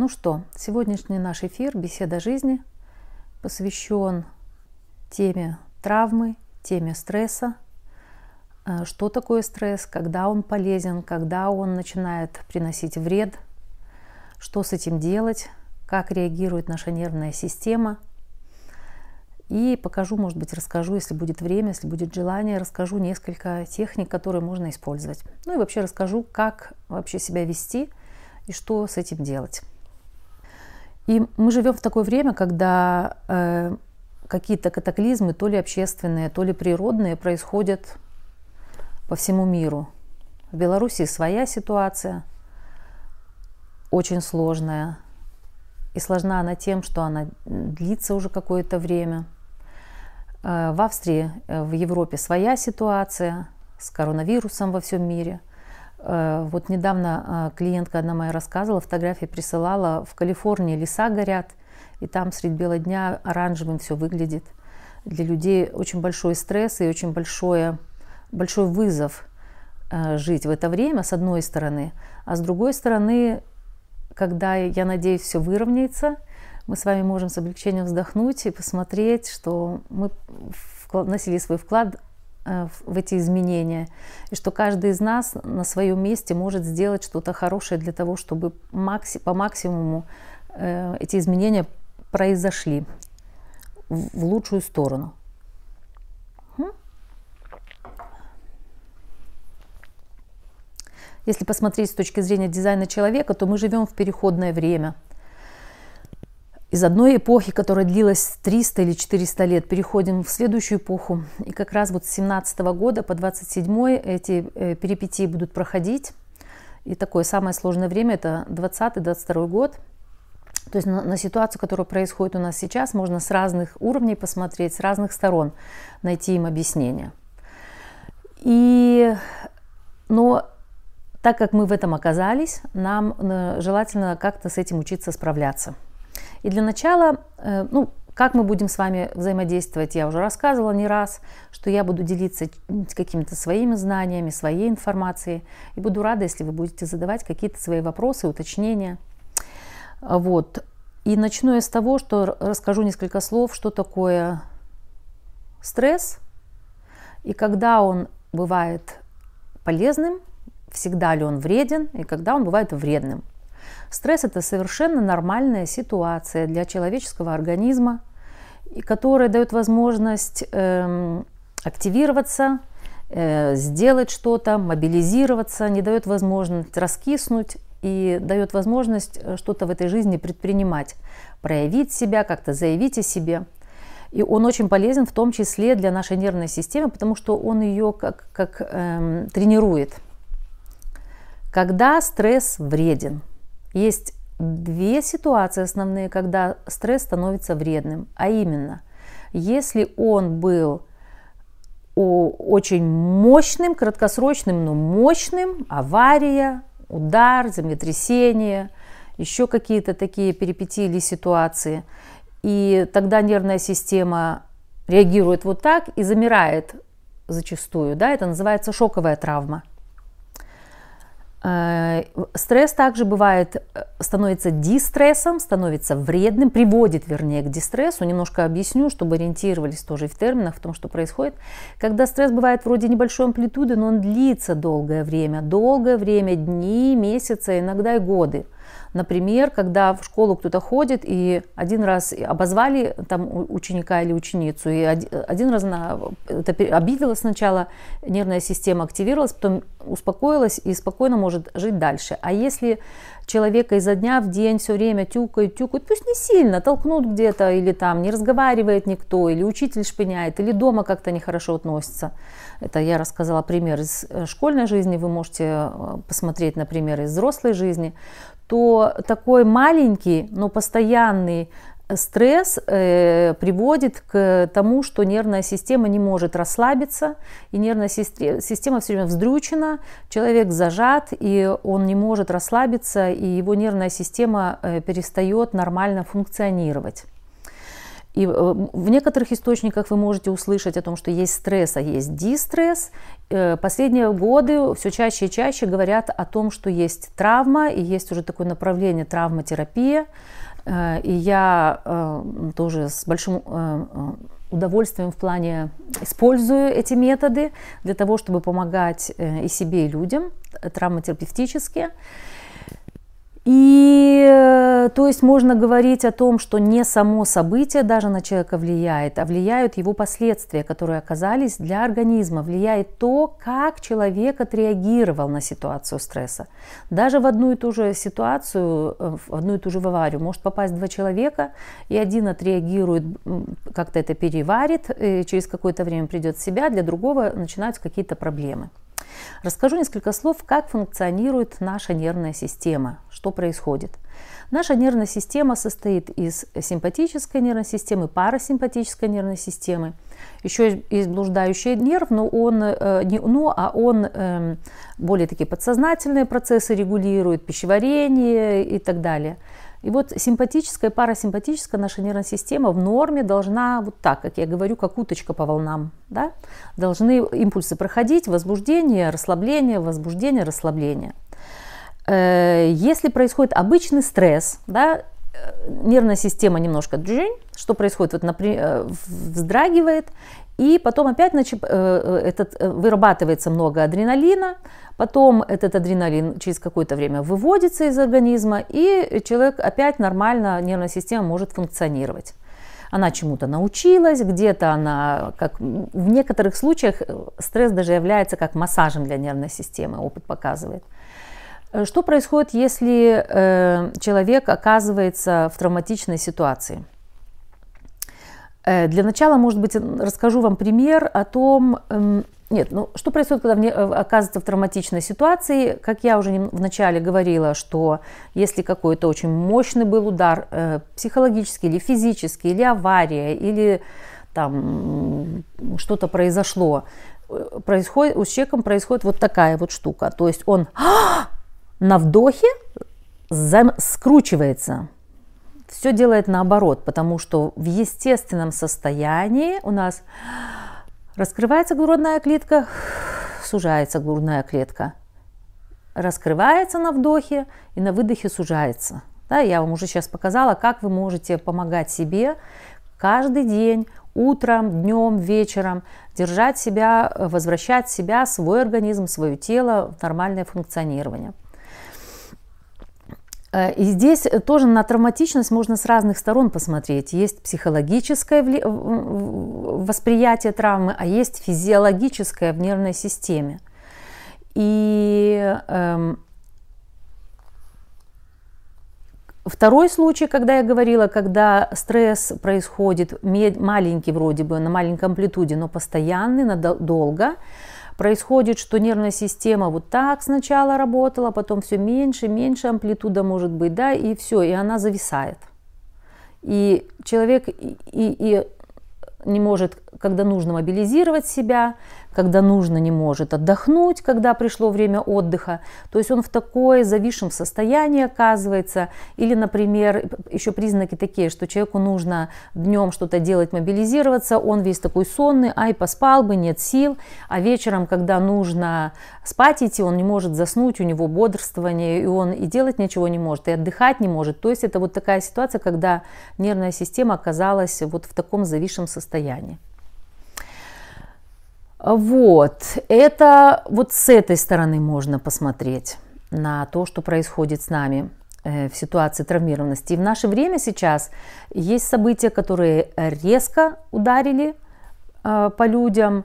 Ну что, сегодняшний наш эфир «Беседа жизни» посвящен теме травмы, теме стресса, э, что такое стресс, когда он полезен, когда он начинает приносить вред, что с этим делать, как реагирует наша нервная система. И покажу, может быть, расскажу, если будет время, если будет желание, расскажу несколько техник, которые можно использовать. Ну и вообще расскажу, как вообще себя вести и что с этим делать. И мы живем в такое время, когда э, какие-то катаклизмы, то ли общественные, то ли природные, происходят по всему миру. В Беларуси своя ситуация, очень сложная. И сложна она тем, что она длится уже какое-то время. Э, в Австрии, э, в Европе своя ситуация с коронавирусом во всем мире – вот недавно э, клиентка одна моя рассказывала, фотографии присылала, в Калифорнии леса горят, и там средь бела дня оранжевым все выглядит. Для людей очень большой стресс и очень большое, большой вызов э, жить в это время, с одной стороны. А с другой стороны, когда, я надеюсь, все выровняется, мы с вами можем с облегчением вздохнуть и посмотреть, что мы вносили свой вклад Э, в эти изменения, и что каждый из нас на своем месте может сделать что-то хорошее для того, чтобы макси по максимуму э, эти изменения произошли в лучшую сторону. Если посмотреть с точки зрения дизайна человека, то мы живем в переходное время – из одной эпохи, которая длилась 300 или 400 лет, переходим в следующую эпоху. И как раз вот с 17 года по 27 эти э, перипетии будут проходить. И такое самое сложное время – это 20-22 год. То есть на, на ситуацию, которая происходит у нас сейчас, можно с разных уровней посмотреть, с разных сторон найти им объяснение. И, но так как мы в этом оказались, нам э, желательно как-то с этим учиться справляться – и для начала, э, ну, как мы будем с вами взаимодействовать, я уже рассказывала не раз, что я буду делиться какими-то своими знаниями, своей информацией. И буду рада, если вы будете задавать какие-то свои вопросы, уточнения. Вот. И начну я с того, что расскажу несколько слов, что такое стресс и когда он бывает полезным, всегда ли он вреден и когда он бывает вредным. Стресс – это совершенно нормальная ситуация для человеческого организма, которая дает возможность э, активироваться, э, сделать что-то, мобилизироваться, не дает возможность раскиснуть и дает возможность э, что-то в этой жизни предпринимать, проявить себя, как-то заявить о себе. И он очень полезен в том числе для нашей нервной системы, потому что он ее как, как эм, тренирует. Когда стресс вреден – есть две ситуации основные, когда стресс становится вредным. А именно, если он был очень мощным, краткосрочным, но мощным, авария, удар, землетрясение, еще какие-то такие перипетии или ситуации. И тогда нервная система реагирует вот так и замирает зачастую. Да? Это называется шоковая травма. Стресс также бывает, э, становится дистрессом, становится вредным, приводит, вернее, к дистрессу. Немножко объясню, чтобы ориентировались тоже в терминах, в том, что происходит. Когда стресс бывает вроде небольшой амплитуды, но он длится долгое время, долгое время, дни, месяцы, иногда и годы – Например, когда в школу кто-то ходит и один раз обозвали там ученика или ученицу, и один раз она это обидела сначала, нервная система активировалась, потом успокоилась и спокойно может жить дальше. А если человека изо дня в день все время тюкают, тюкают, пусть не сильно, толкнут где-то, или там не разговаривает никто, или учитель шпыняет, или дома как-то нехорошо относится. Это я рассказала пример из э, школьной жизни, вы можете э, посмотреть, например, из взрослой жизни то такой маленький, но постоянный стресс э, приводит к тому, что нервная система не может расслабиться, и нервная система все время вздрючена, человек зажат, и он не может расслабиться, и его нервная система э, перестает нормально функционировать. И в некоторых источниках вы можете услышать о том, что есть стресс, а есть дистресс. Последние годы все чаще и чаще говорят о том, что есть травма, и есть уже такое направление травматерапия. И я тоже с большим удовольствием в плане использую эти методы для того, чтобы помогать э, и себе, и людям, травматерапевтические. И э, то есть можно говорить о том, что не само событие даже на человека влияет, а влияют его последствия, которые оказались для организма, влияет то, как человек отреагировал на ситуацию стресса. Даже в одну и ту же ситуацию, э, в одну и ту же аварию может попасть два человека, и один отреагирует, как-то это переварит, через какое-то время придет в себя, для другого начинаются какие-то проблемы. Расскажу несколько слов, как функционирует наша нервная система, что происходит. Наша нервная система состоит из симпатической нервной системы, парасимпатической нервной системы. Еще есть блуждающий нерв, но он, э, не, ну, а он э, более такие подсознательные процессы регулирует, пищеварение и так далее. И вот симпатическая парасимпатическая наша нервная система в норме должна вот так, как я говорю, как уточка по волнам. Да? Должны импульсы проходить, возбуждение, расслабление, возбуждение, расслабление. Э, если происходит обычный стресс, да, э, нервная система немножко джинь, что происходит, вот, например, э, вздрагивает, и потом опять значит, этот, вырабатывается много адреналина, Потом этот адреналин через какое-то время выводится из организма, и человек опять нормально, нервная система может функционировать. Она чему-то научилась, где-то она, как в некоторых случаях стресс даже является как массажем для нервной системы, опыт показывает. Что происходит, если э, человек оказывается в травматичной ситуации? Э, для начала, может быть, расскажу вам пример о том, эм, нет, ну что происходит, когда мне, э, оказывается в травматичной ситуации? Как я уже вначале говорила, что если какой-то очень мощный был удар, э, психологический или физический, или авария, или там что-то произошло, происходит, с человеком происходит вот такая вот штука. То есть он на вдохе скручивается, все делает наоборот, потому что в естественном состоянии у нас Раскрывается грудная клетка, сужается грудная клетка. Раскрывается на вдохе и на выдохе сужается. Да, я вам уже сейчас показала, как вы можете помогать себе каждый день, утром, днем, вечером, держать себя, возвращать себя, свой организм, свое тело в нормальное функционирование. Э, и здесь тоже на травматичность можно с разных сторон посмотреть. Есть психологическое восприятие травмы, а есть физиологическое в нервной системе. И эм, Второй случай, когда я говорила, когда стресс происходит маленький вроде бы, на маленькой амплитуде, но постоянный, надолго, происходит, что нервная система вот так сначала работала, потом все меньше, меньше амплитуда может быть, да, и все, и она зависает. И человек и, и не может, когда нужно мобилизировать себя, когда нужно, не может отдохнуть, когда пришло время отдыха. То есть он в такое зависшем состоянии оказывается. Или, например, еще признаки такие, что человеку нужно днем что-то делать, мобилизироваться, он весь такой сонный, ай, поспал бы, нет сил. А вечером, когда нужно спать идти, он не может заснуть, у него бодрствование, и он и делать ничего не может, и отдыхать не может. То есть это вот такая ситуация, когда нервная система оказалась вот в таком зависшем состоянии. Вот, это вот с этой стороны можно посмотреть на то, что происходит с нами э, в ситуации травмированности. И в наше время сейчас есть события, которые резко ударили э, по людям,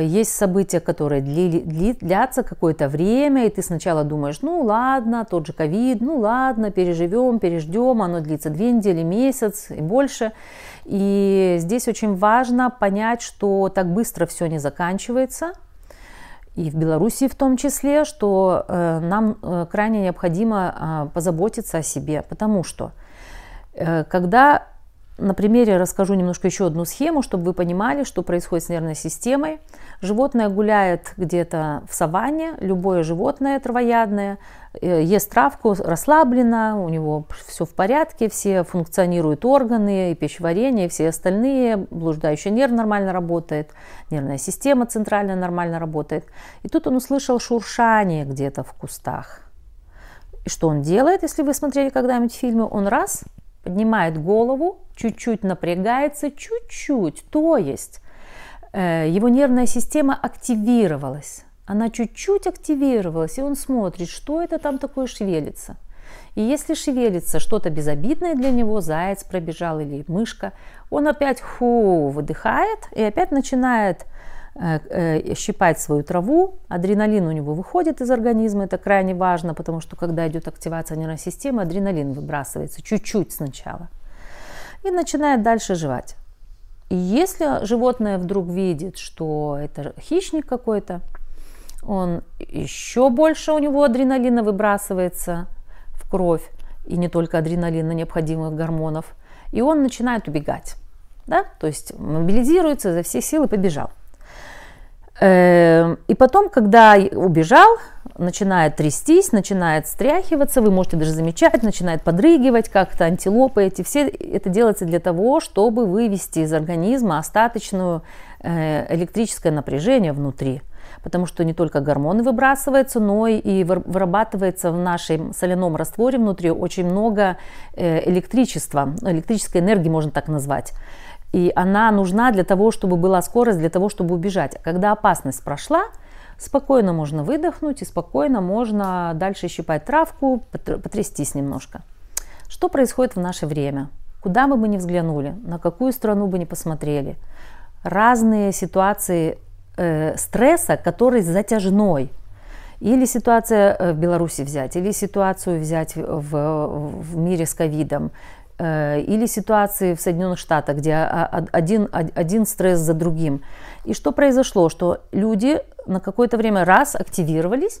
есть события, которые дли, длятся какое-то время, и ты сначала думаешь, ну ладно, тот же ковид, ну ладно, переживем, переждем, оно длится две недели, месяц и больше. И здесь очень важно понять, что так быстро все не заканчивается, и в Беларуси в том числе, что э, нам э, крайне необходимо э, позаботиться о себе, потому что э, когда на примере расскажу немножко еще одну схему, чтобы вы понимали, что происходит с нервной системой. Животное гуляет где-то в саванне, любое животное травоядное, э, ест травку, расслаблено, у него все в порядке, все функционируют органы, и пищеварение, и все остальные, блуждающий нерв нормально работает, нервная система центральная нормально работает. И тут он услышал шуршание где-то в кустах. И что он делает, если вы смотрели когда-нибудь фильмы? Он раз поднимает голову, чуть-чуть напрягается, чуть-чуть, то есть э, его нервная система активировалась. Она чуть-чуть активировалась, и он смотрит, что это там такое шевелится. И если шевелится что-то безобидное для него, заяц пробежал или мышка, он опять ху выдыхает и опять начинает Э, э, щипать свою траву, адреналин у него выходит из организма, это крайне важно, потому что когда идет активация нервной системы, адреналин выбрасывается чуть-чуть сначала и начинает дальше жевать. И если животное вдруг видит, что это хищник какой-то, он еще больше у него адреналина выбрасывается в кровь, и не только адреналина, необходимых гормонов, и он начинает убегать. Да? То есть мобилизируется за все силы, побежал. Эм, и потом, когда убежал, начинает трястись, начинает стряхиваться, вы можете даже замечать, начинает подрыгивать как-то, антилопы эти, все это делается для того, чтобы вывести из организма остаточную э, электрическое напряжение внутри. Потому что не только гормоны выбрасываются, но и вырабатывается в нашем соляном растворе внутри очень много э, электричества, электрической энергии можно так назвать. И она нужна для того, чтобы была скорость, для того, чтобы убежать. А когда опасность прошла, спокойно можно выдохнуть и спокойно можно дальше щипать травку, потрястись немножко. Что происходит в наше время? Куда мы бы ни взглянули, на какую страну бы ни посмотрели, разные ситуации э, стресса, который затяжной. Или ситуация э, в Беларуси взять, или ситуацию взять в, в мире с ковидом, или ситуации в Соединенных Штатах, где один, один стресс за другим. И что произошло? Что люди на какое-то время раз активировались,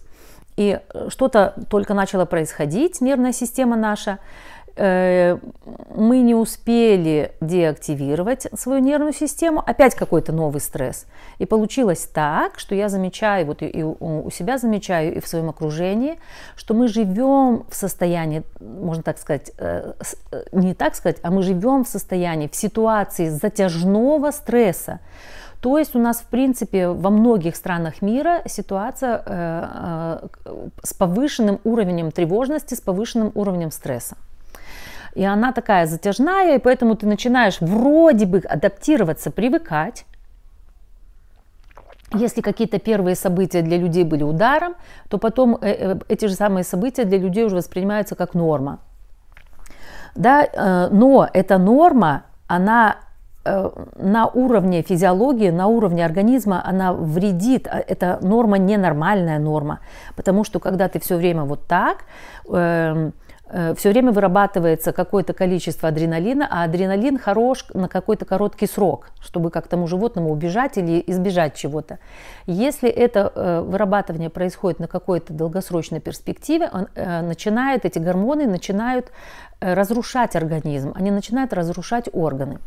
и что-то только начало происходить, нервная система наша, Э, мы не успели деактивировать свою нервную систему, опять какой-то новый стресс. И получилось так, что я замечаю, вот и у себя замечаю, и в своем окружении, что мы живем в состоянии, можно так сказать, э, э, не так сказать, а мы живем в состоянии, в ситуации затяжного стресса. То есть у нас, в принципе, во многих странах мира ситуация э, э, с повышенным уровнем тревожности, с повышенным уровнем стресса. И она такая затяжная, и поэтому ты начинаешь вроде бы адаптироваться, привыкать. Если какие-то первые события для людей были ударом, то потом э, э, эти же самые события для людей уже воспринимаются как норма. Да, э, но эта норма, она на уровне физиологии, на уровне организма, она вредит. А это норма ненормальная норма. Потому что когда ты все время вот так, эм, все время вырабатывается какое-то количество адреналина, а адреналин хорош на какой-то короткий срок, чтобы как тому животному убежать или избежать чего-то. Если это э, вырабатывание происходит на какой-то долгосрочной перспективе, он, э, начинает, эти гормоны начинают разрушать организм, они начинают разрушать органы.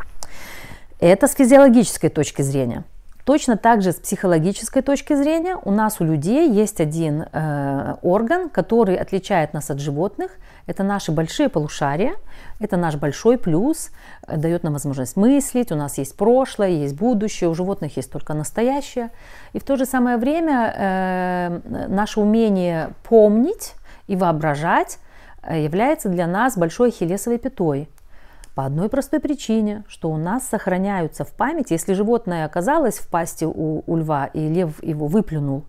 Это с физиологической точки зрения. Точно так же с психологической точки зрения у нас у людей есть один э, орган, который отличает нас от животных. Это наши большие полушария, это наш большой плюс, э, дает нам возможность мыслить, у нас есть прошлое, есть будущее, у животных есть только настоящее. И в то же самое время э, наше умение помнить и воображать э, является для нас большой хилесовой пятой. По одной простой причине, что у нас сохраняются в памяти, если животное оказалось в пасти у, у льва, и лев его выплюнул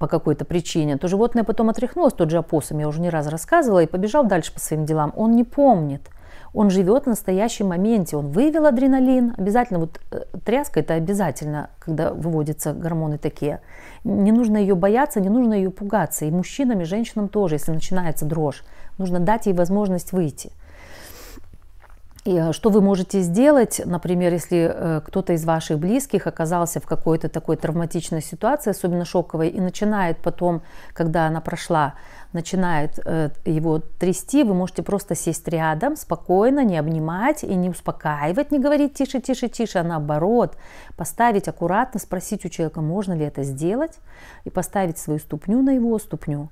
по какой-то причине, то животное потом отряхнулось, тот же опоссум, я уже не раз рассказывала, и побежал дальше по своим делам. Он не помнит, он живет в настоящем моменте, он вывел адреналин, обязательно, вот э, тряска это обязательно, когда выводятся гормоны такие. Не нужно ее бояться, не нужно ее пугаться, и мужчинам, и женщинам тоже, если начинается дрожь, нужно дать ей возможность выйти – и что вы можете сделать, например, если кто-то из ваших близких оказался в какой-то такой травматичной ситуации, особенно шоковой, и начинает потом, когда она прошла, начинает э, его трясти, вы можете просто сесть рядом, спокойно, не обнимать и не успокаивать, не говорить тише, тише, тише, а наоборот, поставить аккуратно, спросить у человека, можно ли это сделать, и поставить свою ступню на его ступню.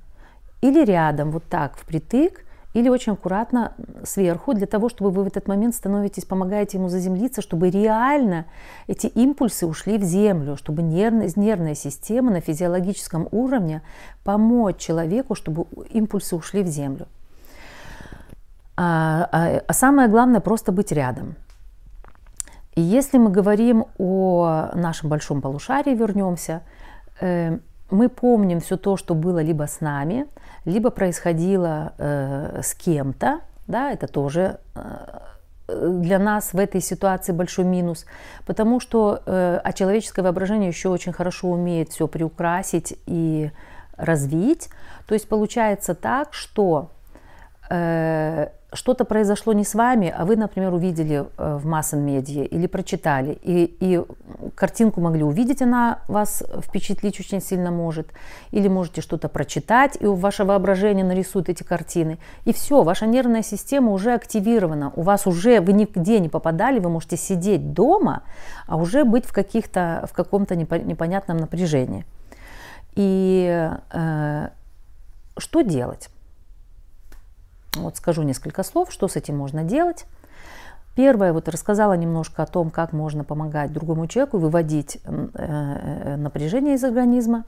Или рядом, вот так, впритык, или очень аккуратно сверху, для того, чтобы вы в этот момент становитесь, помогаете ему заземлиться, чтобы реально эти импульсы ушли в землю, чтобы нервная, нервная система на физиологическом уровне помочь человеку, чтобы импульсы ушли в землю. А, а, а самое главное просто быть рядом. И если мы говорим о нашем большом полушарии, вернемся, э, мы помним все то, что было либо с нами, либо происходило э, с кем-то, да, это тоже э, для нас в этой ситуации большой минус, потому что э, а человеческое воображение еще очень хорошо умеет все приукрасить и развить. То есть получается так, что что-то произошло не с вами, а вы, например, увидели э, в масс-медиа или прочитали, и, и картинку могли увидеть, она вас впечатлить очень сильно может, или можете что-то прочитать, и ваше воображение нарисует эти картины, и все, ваша нервная система уже активирована, у вас уже, вы нигде не попадали, вы можете сидеть дома, а уже быть в, каких-то, в каком-то непонятном напряжении. И э, что делать? Вот скажу несколько слов, что с этим можно делать. Первое, вот рассказала немножко о том, как можно помогать другому человеку выводить э, э, напряжение из организма.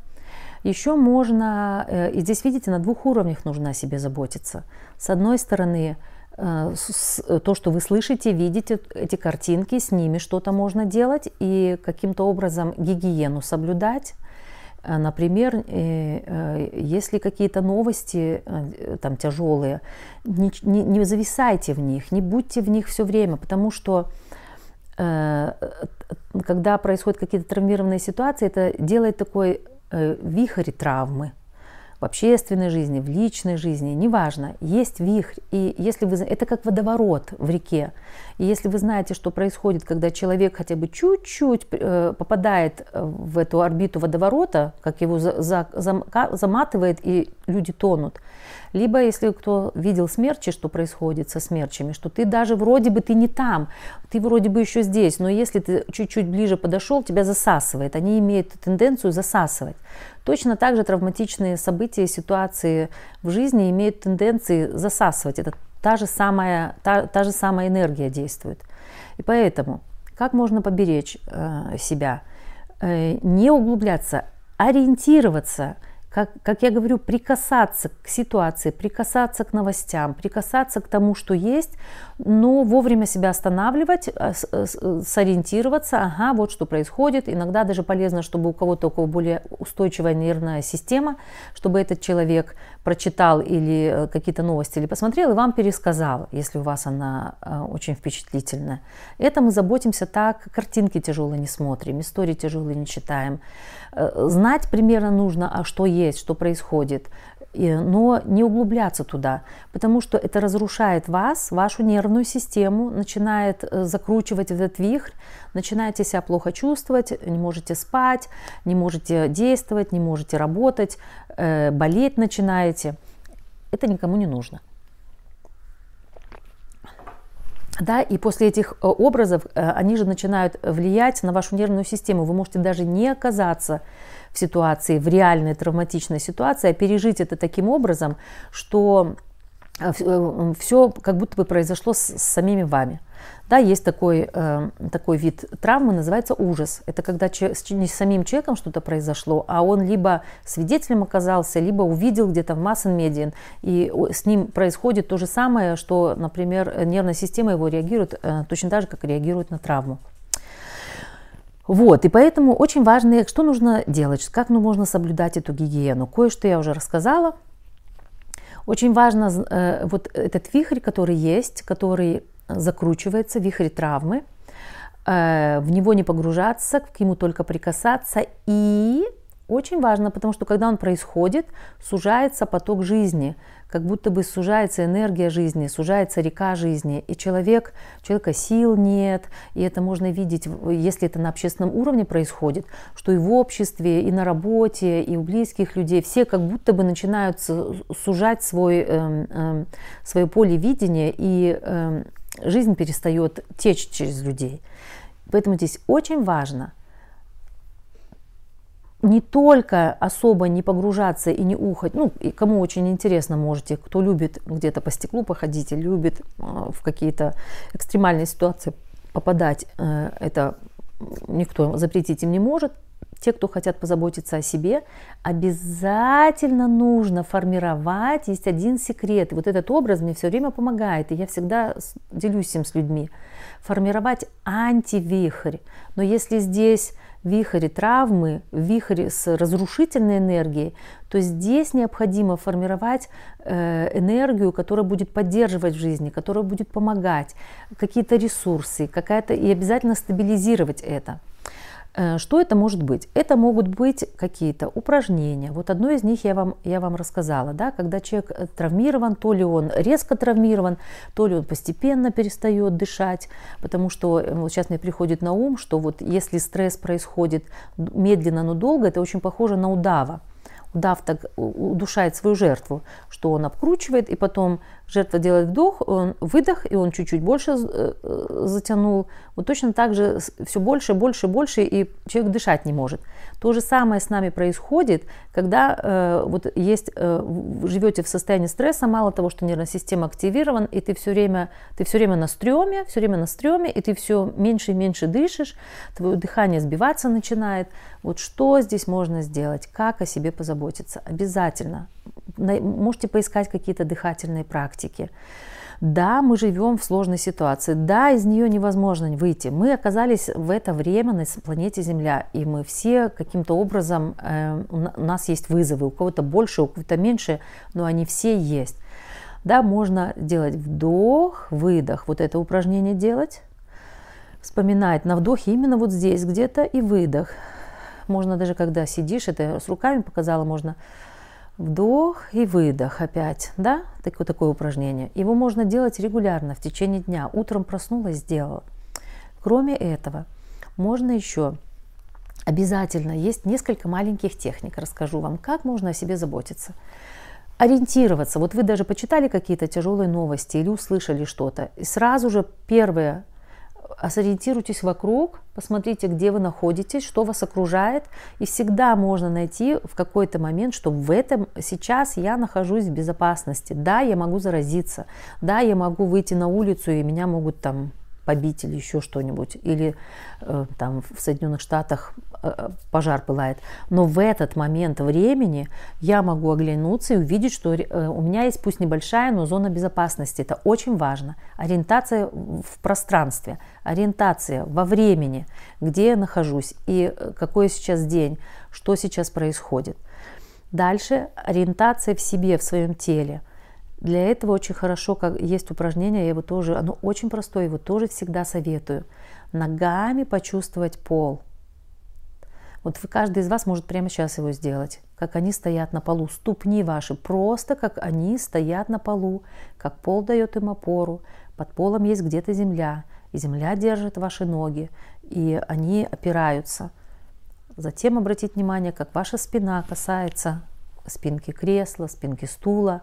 Еще можно, э, и здесь, видите, на двух уровнях нужно о себе заботиться. С одной стороны, то, что вы слышите, видите эти картинки, с ними что-то можно делать и каким-то образом гигиену соблюдать, например, э, э, если какие-то новости там тяжелые, не, не, не зависайте в них, не будьте в них все время, потому что когда происходят какие-то травмированные ситуации, это делает такой вихрь травмы в общественной жизни, в личной жизни, неважно, есть вихрь. И если вы, это как водоворот в реке. И если вы знаете, что происходит, когда человек хотя бы чуть-чуть э, попадает в эту орбиту водоворота, как его за, за, заматывает и люди тонут, либо если кто видел смерчи, что происходит со смерчами, что ты даже вроде бы ты не там, ты вроде бы еще здесь, но если ты чуть-чуть ближе подошел, тебя засасывает. Они имеют тенденцию засасывать. Точно так же травматичные события ситуации в жизни имеют тенденции засасывать. Это та же самая, та, та же самая энергия действует. И поэтому, как можно поберечь э, себя? Э, не углубляться, ориентироваться – как, как я говорю, прикасаться к ситуации, прикасаться к новостям, прикасаться к тому, что есть, но вовремя себя останавливать, э, э, сориентироваться, ага, вот что происходит. Иногда даже полезно, чтобы у кого-то у кого более устойчивая нервная система, чтобы этот человек прочитал или э, какие-то новости или посмотрел и вам пересказал, если у вас она очень впечатлительная. Это мы заботимся так, картинки тяжелые не смотрим, истории тяжелые не читаем. Знать примерно нужно, а что есть, что происходит, но не углубляться туда, потому что это разрушает вас, вашу нервную систему, начинает э, закручивать этот вихрь, начинаете себя плохо чувствовать, не можете спать, не можете действовать, не можете работать, э, болеть начинаете. Это никому не нужно. Да, и после этих э, образов они же начинают влиять на вашу нервную систему. Вы можете даже не оказаться в ситуации, в реальной травматичной ситуации, а пережить это таким образом, что все э, как будто бы произошло с самими вами. Да, есть такой, э, такой вид травмы, называется ужас. Это когда че, с, не с самим человеком что-то произошло, а он либо свидетелем оказался, либо увидел где-то в масс-медиа, и с ним происходит то же самое, что, например, нервная система его реагирует э, точно так же, как реагирует на травму. Вот, и поэтому очень важно, что нужно делать, как ну, можно соблюдать эту гигиену. Кое-что я уже рассказала. Очень важно э, вот этот вихрь, который есть, который закручивается, вихрь травмы, э, в него не погружаться, к нему только прикасаться. И Очень важно, потому что когда он происходит, сужается поток жизни, как будто бы сужается энергия жизни, сужается река жизни, и человек, человека сил нет, и это можно видеть, если это на общественном уровне происходит, что и в обществе, и на работе, и у близких людей, все как будто бы начинают сужать свой, э, э, свое поле видения, и э, жизнь перестает течь через людей. Поэтому здесь очень важно – не только особо не погружаться и не ухать, ну, и кому очень интересно, можете, кто любит где-то по стеклу походить, любит э, в какие-то экстремальные ситуации попадать, э, это никто запретить им не может. Те, кто хотят позаботиться о себе, обязательно нужно формировать. Есть один секрет. И вот этот образ мне все время помогает. И я всегда делюсь им с людьми. Формировать антивихрь. Но если здесь вихре травмы, вихре с разрушительной энергией, то здесь необходимо формировать э, энергию, которая будет поддерживать в жизни, которая будет помогать, какие-то ресурсы, какая-то и обязательно стабилизировать это. Э, что это может быть? Это могут быть какие-то упражнения. Вот одно из них я вам, я вам рассказала. Да? Когда человек э, травмирован, то ли он резко травмирован, то ли он постепенно перестает дышать. Потому что э, вот сейчас мне приходит на ум, что вот если стресс происходит медленно, но долго, это очень похоже на удава удав так удушает свою жертву, что он обкручивает, и потом жертва делает вдох, он выдох, и он чуть-чуть больше э, э, затянул. Вот точно так же все больше, больше, больше, и человек дышать не может. То же самое с нами происходит, когда э, вот есть, э, живете в состоянии стресса, мало того, что нервная система активирована, и ты все время, ты все время на стреме, все время на стреме, и ты все меньше и меньше дышишь, твое дыхание сбиваться начинает. Вот что здесь можно сделать, как о себе позаботиться? Обязательно можете поискать какие-то дыхательные практики. Да, мы живем в сложной ситуации, да, из нее невозможно выйти. Мы оказались в это время на планете Земля, и мы все каким-то образом, э, у нас есть вызовы, у кого-то больше, у кого-то меньше, но они все есть. Да, можно делать вдох, выдох, вот это упражнение делать, вспоминать на вдохе именно вот здесь где-то и выдох. Можно даже когда сидишь, это с руками показала, можно Вдох и выдох опять, да, такое, такое упражнение. Его можно делать регулярно в течение дня. Утром проснулась, сделала. Кроме этого, можно еще обязательно есть несколько маленьких техник. Расскажу вам, как можно о себе заботиться. Ориентироваться. Вот вы даже почитали какие-то тяжелые новости или услышали что-то. И сразу же первое сориентируйтесь вокруг, посмотрите, где вы находитесь, что вас окружает, и всегда можно найти в какой-то момент, что в этом сейчас я нахожусь в безопасности. Да, я могу заразиться, да, я могу выйти на улицу, и меня могут там побить или еще что-нибудь, или э, там в Соединенных Штатах пожар пылает. Но в этот момент времени я могу оглянуться и увидеть, что э, у меня есть пусть небольшая, но зона безопасности. Это очень важно. Ориентация в пространстве, ориентация во времени, где я нахожусь и э, какой сейчас день, что сейчас происходит. Дальше ориентация в себе, в своем теле – для этого очень хорошо, как есть упражнение, я его тоже, оно очень простое, его тоже всегда советую. Ногами почувствовать пол. Вот вы, каждый из вас может прямо сейчас его сделать, как они стоят на полу. Ступни ваши просто как они стоят на полу, как пол дает им опору. Под полом есть где-то земля, и земля держит ваши ноги, и они опираются. Затем обратить внимание, как ваша спина касается спинки кресла, спинки стула.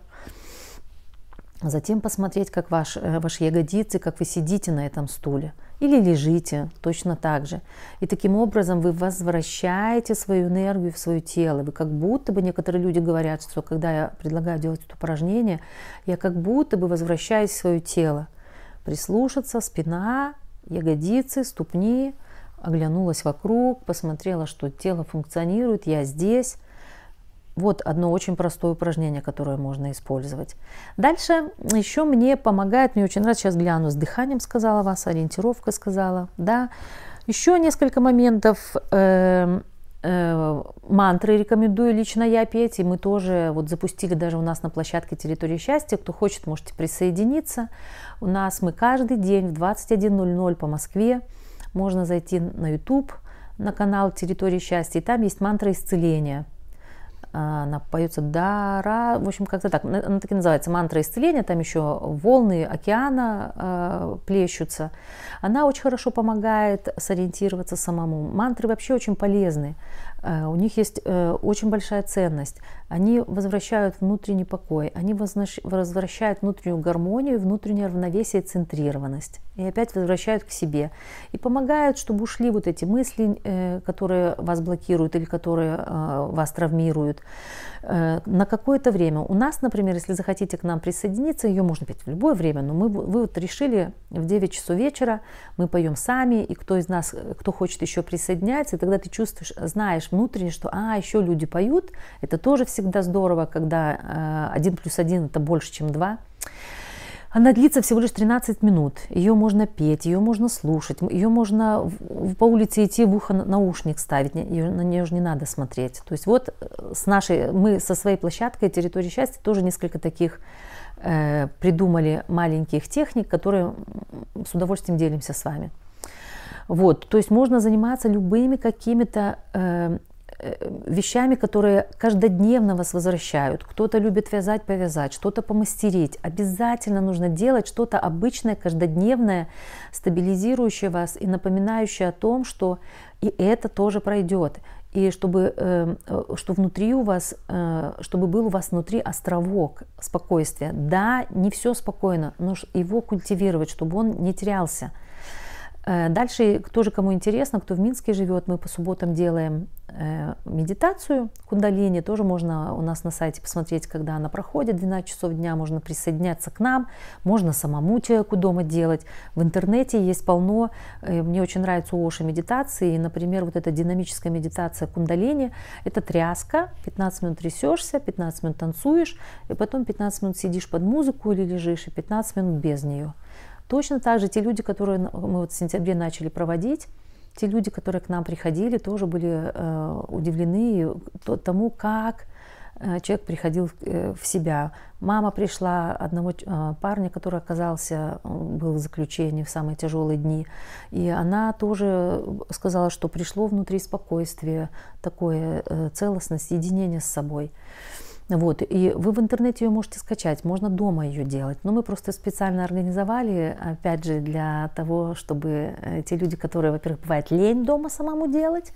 Затем посмотреть, как ваш, э, ваши ягодицы, как вы сидите на этом стуле или лежите точно так же. И таким образом вы возвращаете свою энергию в свое тело. Вы как будто бы, некоторые люди говорят, что когда я предлагаю делать это упражнение, я как будто бы возвращаюсь в свое тело. Прислушаться, спина, ягодицы, ступни, оглянулась вокруг, посмотрела, что тело функционирует, я здесь. Вот одно очень простое упражнение, которое можно использовать. Дальше еще мне помогает, мне очень нравится, сейчас гляну, с дыханием сказала вас, ориентировка сказала, да. Еще несколько моментов. Э, э, мантры рекомендую лично я петь, и мы тоже вот запустили даже у нас на площадке территории счастья. Кто хочет, можете присоединиться. У нас мы каждый день в 21.00 по Москве можно зайти на YouTube, на канал Территории счастья, и там есть мантра исцеления – она поется Дара, в общем, как-то так, она так и называется, мантра исцеления, там еще волны океана э, плещутся. Она очень хорошо помогает сориентироваться самому. Мантры вообще очень полезны. Э, у них есть э, очень большая ценность. Они возвращают внутренний покой, они возвращают внутреннюю гармонию, внутреннее равновесие и центрированность. И опять возвращают к себе. И помогают, чтобы ушли вот эти мысли, э, которые вас блокируют или которые вас травмируют. На какое-то время. У нас, например, если захотите к нам присоединиться, ее можно петь в любое время, но мы вы вот решили в 9 часов вечера, мы поем сами, и кто из нас, кто хочет еще присоединяться, и тогда ты чувствуешь, знаешь внутренне, что, а, еще люди поют, это тоже всегда здорово, когда э, один плюс один это больше, чем два. Она длится всего лишь 13 минут. Ее можно петь, ее можно слушать, ее можно по улице идти в ухо наушник ставить, на нее же не надо смотреть. То есть вот э, с нашей, мы со своей площадкой территории счастья тоже несколько таких э, придумали маленьких техник, которые с удовольствием делимся с вами. Вот, то есть можно заниматься любыми какими-то э, Э, вещами, которые каждодневно вас возвращают. Кто-то любит вязать, повязать, что-то помастерить. Обязательно нужно делать что-то обычное, каждодневное, стабилизирующее вас и напоминающее о том, что и это тоже пройдет. И чтобы, э, э, что внутри у вас, чтобы был у вас внутри островок спокойствия. Да, не все спокойно, но его культивировать, чтобы он не терялся. Э, дальше, тоже кому интересно, кто в Минске живет, мы по субботам делаем э, медитацию кундалини. Тоже можно у нас на сайте посмотреть, когда она проходит, 12 часов дня, можно присоединяться к нам, можно самому человеку дома делать. В интернете есть полно, э, мне очень нравится у Оши медитации, например, вот эта динамическая медитация кундалини, это тряска, 15 минут трясешься, 15 минут танцуешь, и потом 15 минут сидишь под музыку или лежишь, и 15 минут без нее. Точно так же те люди, которые мы вот в сентябре начали проводить, те люди, которые к нам приходили, тоже были э, удивлены тому, как э, человек приходил э, в себя. Мама пришла одного э, парня, который оказался, был в заключении в самые тяжелые дни, и она тоже сказала, что пришло внутри спокойствие, такое целостность, единение с собой. Вот, и вы в интернете ее можете скачать, можно дома ее делать. Но мы просто специально организовали, опять же, для того, чтобы э, те люди, которые, во-первых, бывает лень дома самому делать,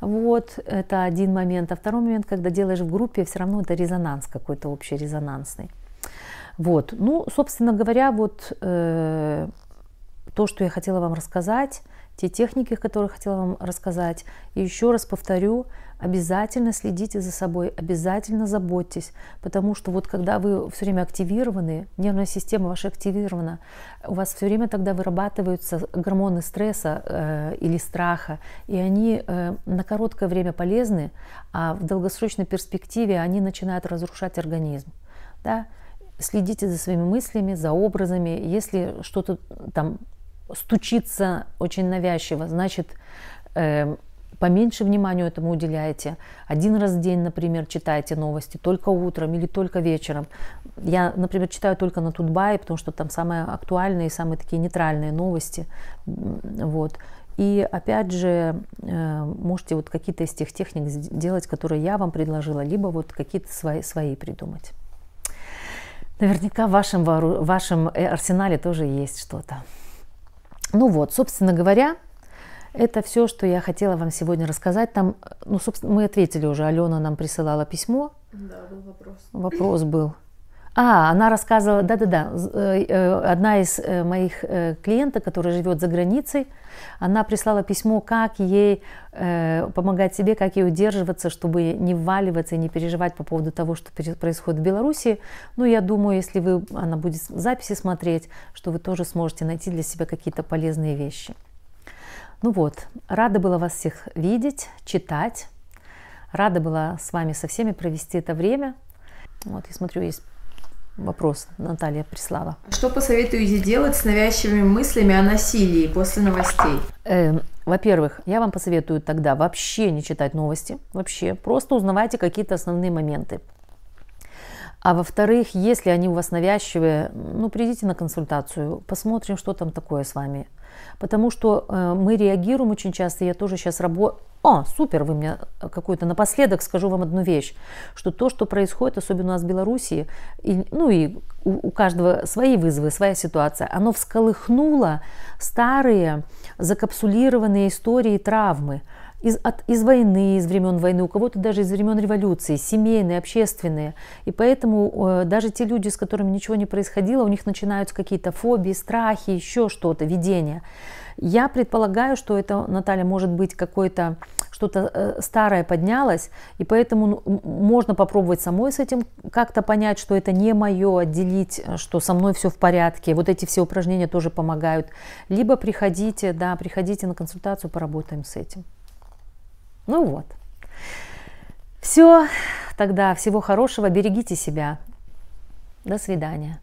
вот, это один момент. А второй момент, когда делаешь в группе, все равно это резонанс какой-то общий резонансный. Вот, ну, собственно говоря, вот э, то, что я хотела вам рассказать, те техники, которые хотела вам рассказать. И еще раз повторю, обязательно следите за собой, обязательно заботьтесь, потому что вот когда вы все время активированы, нервная система ваша активирована, у вас все время тогда вырабатываются гормоны стресса э, или страха, и они э, на короткое время полезны, а в долгосрочной перспективе они начинают разрушать организм. Да? Следите за своими мыслями, за образами. Если что-то там стучится очень навязчиво, значит, э, поменьше внимания этому уделяете. Один раз в день, например, читаете новости, только утром или только вечером. Я, например, читаю только на Тутбае, потому что там самые актуальные и самые такие нейтральные новости. Вот. И опять же, э, можете вот какие-то из тех техник делать, которые я вам предложила, либо вот какие-то свои, свои придумать. Наверняка в вашем, в вашем э, арсенале тоже есть что-то. Ну вот, собственно говоря, это все, что я хотела вам сегодня рассказать. Там, ну, собственно, мы ответили уже. Алена нам присылала письмо. Да, был вопрос. Вопрос был. А, она рассказывала, да-да-да, э, э, одна из э, моих клиенток, которая живет за границей, она прислала письмо, как ей помогать себе, как ей удерживаться, чтобы не вваливаться и не переживать по поводу того, что происходит в Беларуси. Ну, я думаю, если вы, она будет записи смотреть, что вы тоже сможете найти для себя какие-то полезные вещи. Ну вот, рада была вас всех видеть, читать. Рада была с вами со всеми провести это время. Вот, я смотрю, есть вопрос Наталья прислала. Что посоветуете делать с навязчивыми мыслями о насилии после новостей? Э, во-первых, я вам посоветую тогда вообще не читать новости, вообще, просто узнавайте какие-то основные моменты. А во-вторых, если они у вас навязчивые, ну, придите на консультацию, посмотрим, что там такое с вами. Потому что э, мы реагируем очень часто, я тоже сейчас работаю, о, супер, вы мне какой-то напоследок скажу вам одну вещь, что то, что происходит, особенно у нас в Беларуси, и, ну и у, у каждого свои вызовы, своя ситуация, оно всколыхнуло старые закапсулированные истории травмы из, от, из войны, из времен войны, у кого-то даже из времен революции, семейные, общественные. И поэтому э, даже те люди, с которыми ничего не происходило, у них начинаются какие-то фобии, страхи, еще что-то, видения. Я предполагаю, что это, Наталья, может быть какое-то что-то э, старое поднялось, и поэтому ну, можно попробовать самой с этим как-то понять, что это не мое, отделить, э, что со мной все в порядке. Вот эти все упражнения тоже помогают. Либо приходите, да, приходите на консультацию, поработаем с этим. Ну вот. Все, тогда всего хорошего, берегите себя. До свидания.